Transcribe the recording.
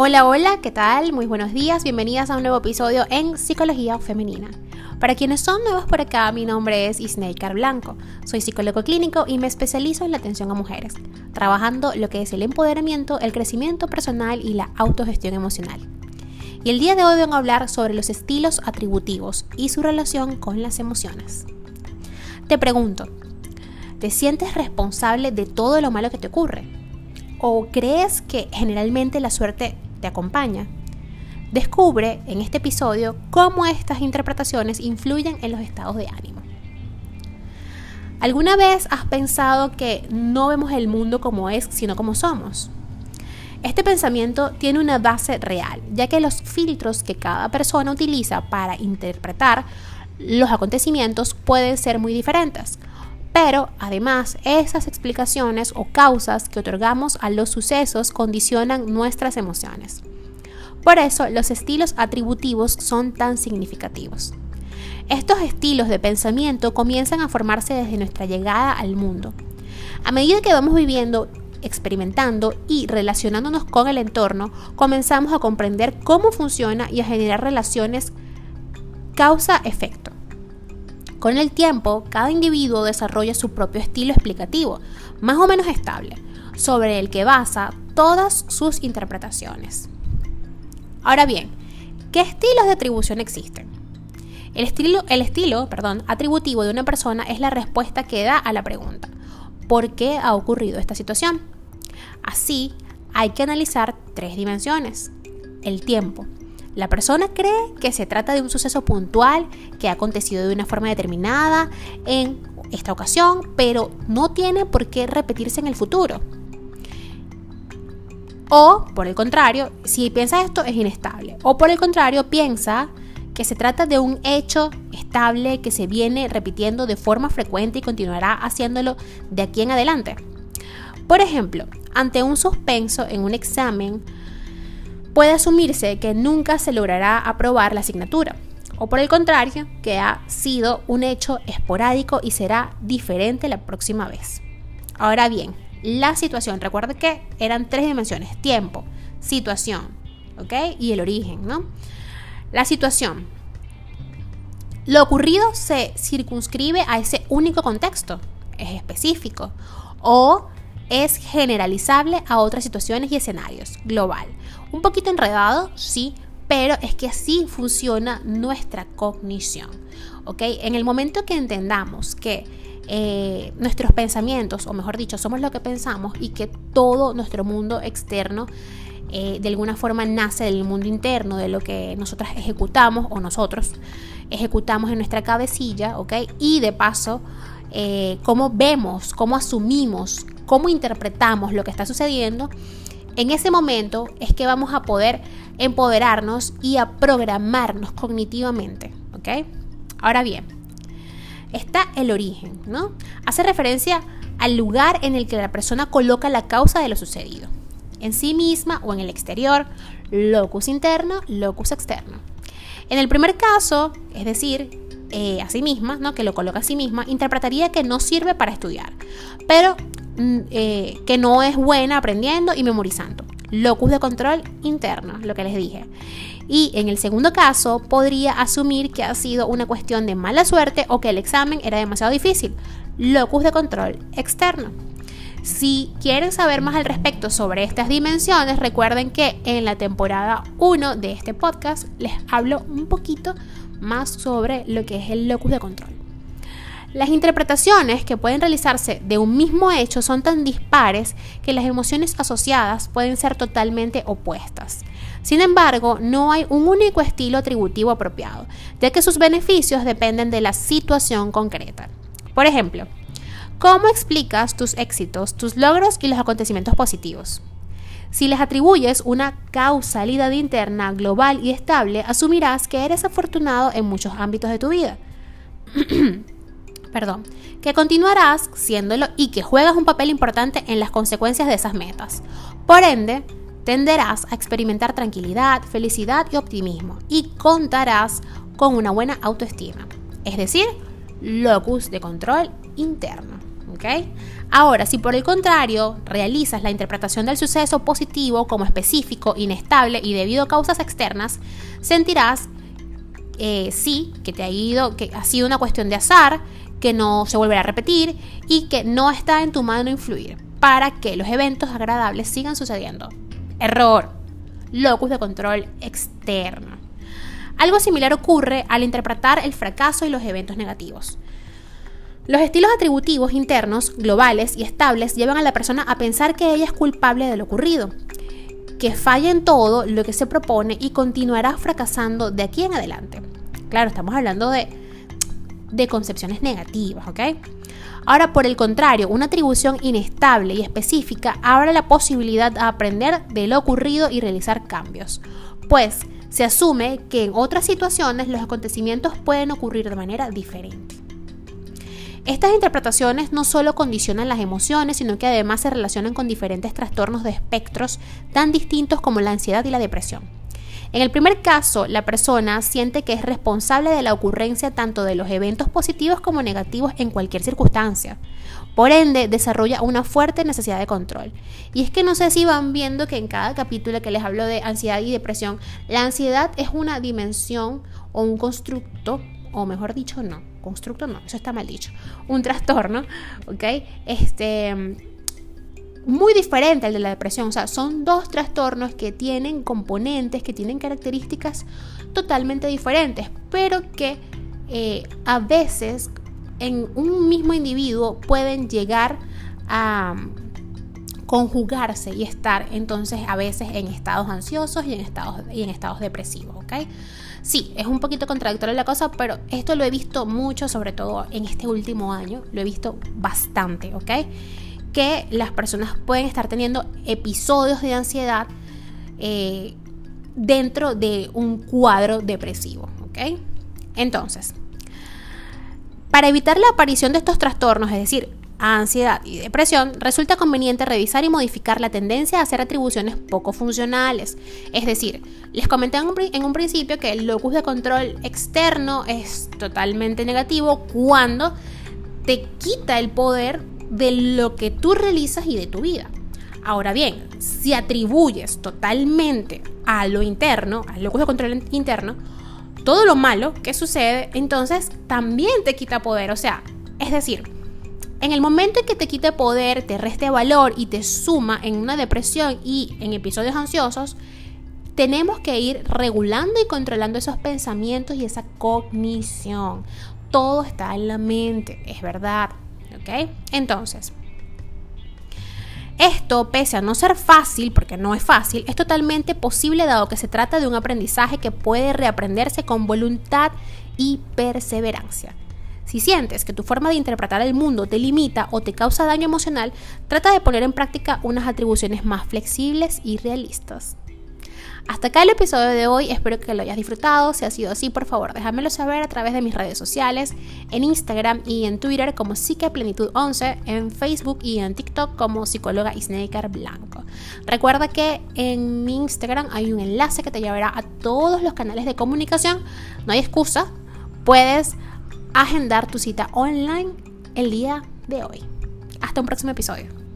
Hola, hola, ¿qué tal? Muy buenos días, bienvenidas a un nuevo episodio en Psicología Femenina. Para quienes son nuevos por acá, mi nombre es Isneikar Blanco. Soy psicólogo clínico y me especializo en la atención a mujeres, trabajando lo que es el empoderamiento, el crecimiento personal y la autogestión emocional. Y el día de hoy vengo a hablar sobre los estilos atributivos y su relación con las emociones. Te pregunto, ¿te sientes responsable de todo lo malo que te ocurre? ¿O crees que generalmente la suerte te acompaña. Descubre en este episodio cómo estas interpretaciones influyen en los estados de ánimo. ¿Alguna vez has pensado que no vemos el mundo como es, sino como somos? Este pensamiento tiene una base real, ya que los filtros que cada persona utiliza para interpretar los acontecimientos pueden ser muy diferentes. Pero además, esas explicaciones o causas que otorgamos a los sucesos condicionan nuestras emociones. Por eso, los estilos atributivos son tan significativos. Estos estilos de pensamiento comienzan a formarse desde nuestra llegada al mundo. A medida que vamos viviendo, experimentando y relacionándonos con el entorno, comenzamos a comprender cómo funciona y a generar relaciones causa-efecto. Con el tiempo, cada individuo desarrolla su propio estilo explicativo, más o menos estable, sobre el que basa todas sus interpretaciones. Ahora bien, ¿qué estilos de atribución existen? El estilo, el estilo perdón, atributivo de una persona es la respuesta que da a la pregunta, ¿por qué ha ocurrido esta situación? Así, hay que analizar tres dimensiones. El tiempo, la persona cree que se trata de un suceso puntual que ha acontecido de una forma determinada en esta ocasión, pero no tiene por qué repetirse en el futuro. O, por el contrario, si piensa esto es inestable. O por el contrario, piensa que se trata de un hecho estable que se viene repitiendo de forma frecuente y continuará haciéndolo de aquí en adelante. Por ejemplo, ante un suspenso en un examen, puede asumirse que nunca se logrará aprobar la asignatura, o por el contrario, que ha sido un hecho esporádico y será diferente la próxima vez. Ahora bien, la situación, recuerde que eran tres dimensiones, tiempo, situación, ¿ok? Y el origen, ¿no? La situación. Lo ocurrido se circunscribe a ese único contexto, es específico, o es generalizable a otras situaciones y escenarios, global. Un poquito enredado, sí, pero es que así funciona nuestra cognición. ¿ok? En el momento que entendamos que eh, nuestros pensamientos, o mejor dicho, somos lo que pensamos y que todo nuestro mundo externo eh, de alguna forma nace del mundo interno, de lo que nosotras ejecutamos o nosotros ejecutamos en nuestra cabecilla, ¿ok? Y de paso, eh, cómo vemos, cómo asumimos cómo interpretamos lo que está sucediendo, en ese momento es que vamos a poder empoderarnos y a programarnos cognitivamente. ¿ok? Ahora bien, está el origen, ¿no? Hace referencia al lugar en el que la persona coloca la causa de lo sucedido. En sí misma o en el exterior, locus interno, locus externo. En el primer caso, es decir, eh, a sí misma, ¿no? que lo coloca a sí misma, interpretaría que no sirve para estudiar, pero eh, que no es buena aprendiendo y memorizando. Locus de control interno, lo que les dije. Y en el segundo caso, podría asumir que ha sido una cuestión de mala suerte o que el examen era demasiado difícil. Locus de control externo. Si quieren saber más al respecto sobre estas dimensiones, recuerden que en la temporada 1 de este podcast les hablo un poquito más sobre lo que es el locus de control. Las interpretaciones que pueden realizarse de un mismo hecho son tan dispares que las emociones asociadas pueden ser totalmente opuestas. Sin embargo, no hay un único estilo atributivo apropiado, ya que sus beneficios dependen de la situación concreta. Por ejemplo, ¿cómo explicas tus éxitos, tus logros y los acontecimientos positivos? Si les atribuyes una causalidad interna global y estable, asumirás que eres afortunado en muchos ámbitos de tu vida. perdón, que continuarás siéndolo y que juegas un papel importante en las consecuencias de esas metas. Por ende, tenderás a experimentar tranquilidad, felicidad y optimismo y contarás con una buena autoestima, es decir, locus de control interno. ¿ok? Ahora, si por el contrario realizas la interpretación del suceso positivo como específico, inestable y debido a causas externas, sentirás eh, sí, que te ha ido, que ha sido una cuestión de azar, que no se volverá a repetir y que no está en tu mano influir para que los eventos agradables sigan sucediendo. Error. Locus de control externo. Algo similar ocurre al interpretar el fracaso y los eventos negativos. Los estilos atributivos internos, globales y estables llevan a la persona a pensar que ella es culpable de lo ocurrido, que falla en todo lo que se propone y continuará fracasando de aquí en adelante. Claro, estamos hablando de, de concepciones negativas, ¿ok? Ahora, por el contrario, una atribución inestable y específica abre la posibilidad de aprender de lo ocurrido y realizar cambios, pues se asume que en otras situaciones los acontecimientos pueden ocurrir de manera diferente. Estas interpretaciones no solo condicionan las emociones, sino que además se relacionan con diferentes trastornos de espectros tan distintos como la ansiedad y la depresión. En el primer caso, la persona siente que es responsable de la ocurrencia tanto de los eventos positivos como negativos en cualquier circunstancia. Por ende, desarrolla una fuerte necesidad de control. Y es que no sé si van viendo que en cada capítulo que les hablo de ansiedad y depresión, la ansiedad es una dimensión o un constructo, o mejor dicho, no, constructo no, eso está mal dicho, un trastorno, ¿ok? Este, muy diferente al de la depresión, o sea, son dos trastornos que tienen componentes, que tienen características totalmente diferentes, pero que eh, a veces en un mismo individuo pueden llegar a conjugarse y estar entonces a veces en estados ansiosos y en estados, y en estados depresivos, ¿ok? Sí, es un poquito contradictoria la cosa, pero esto lo he visto mucho, sobre todo en este último año, lo he visto bastante, ¿ok? Que las personas pueden estar teniendo episodios de ansiedad eh, dentro de un cuadro depresivo. Entonces, para evitar la aparición de estos trastornos, es decir, ansiedad y depresión, resulta conveniente revisar y modificar la tendencia a hacer atribuciones poco funcionales. Es decir, les comenté en un, principio que el locus de control externo es totalmente negativo cuando te quita el poder de lo que tú realizas y de tu vida. Ahora bien, si atribuyes totalmente a lo interno, al locus de control interno, todo lo malo que sucede, entonces también te quita poder. O sea, es decir, en el momento en que te quite poder, te reste valor y te suma en una depresión y en episodios ansiosos, tenemos que ir regulando y controlando esos pensamientos y esa cognición. Todo está en la mente, es verdad. Entonces, esto, pese a no ser fácil, porque no es fácil, es totalmente posible dado que se trata de un aprendizaje que puede reaprenderse con voluntad y perseverancia. Si sientes que tu forma de interpretar el mundo te limita o te causa daño emocional, trata de poner en práctica unas atribuciones más flexibles y realistas. Hasta acá el episodio de hoy, espero que lo hayas disfrutado. Si ha sido así, por favor, déjamelo saber a través de mis redes sociales, en Instagram y en Twitter como Psiqueplenitud11, en Facebook y en TikTok como psicóloga Isneikar Blanco. Recuerda que en mi Instagram hay un enlace que te llevará a todos los canales de comunicación. No hay excusa, puedes agendar tu cita online el día de hoy. Hasta un próximo episodio.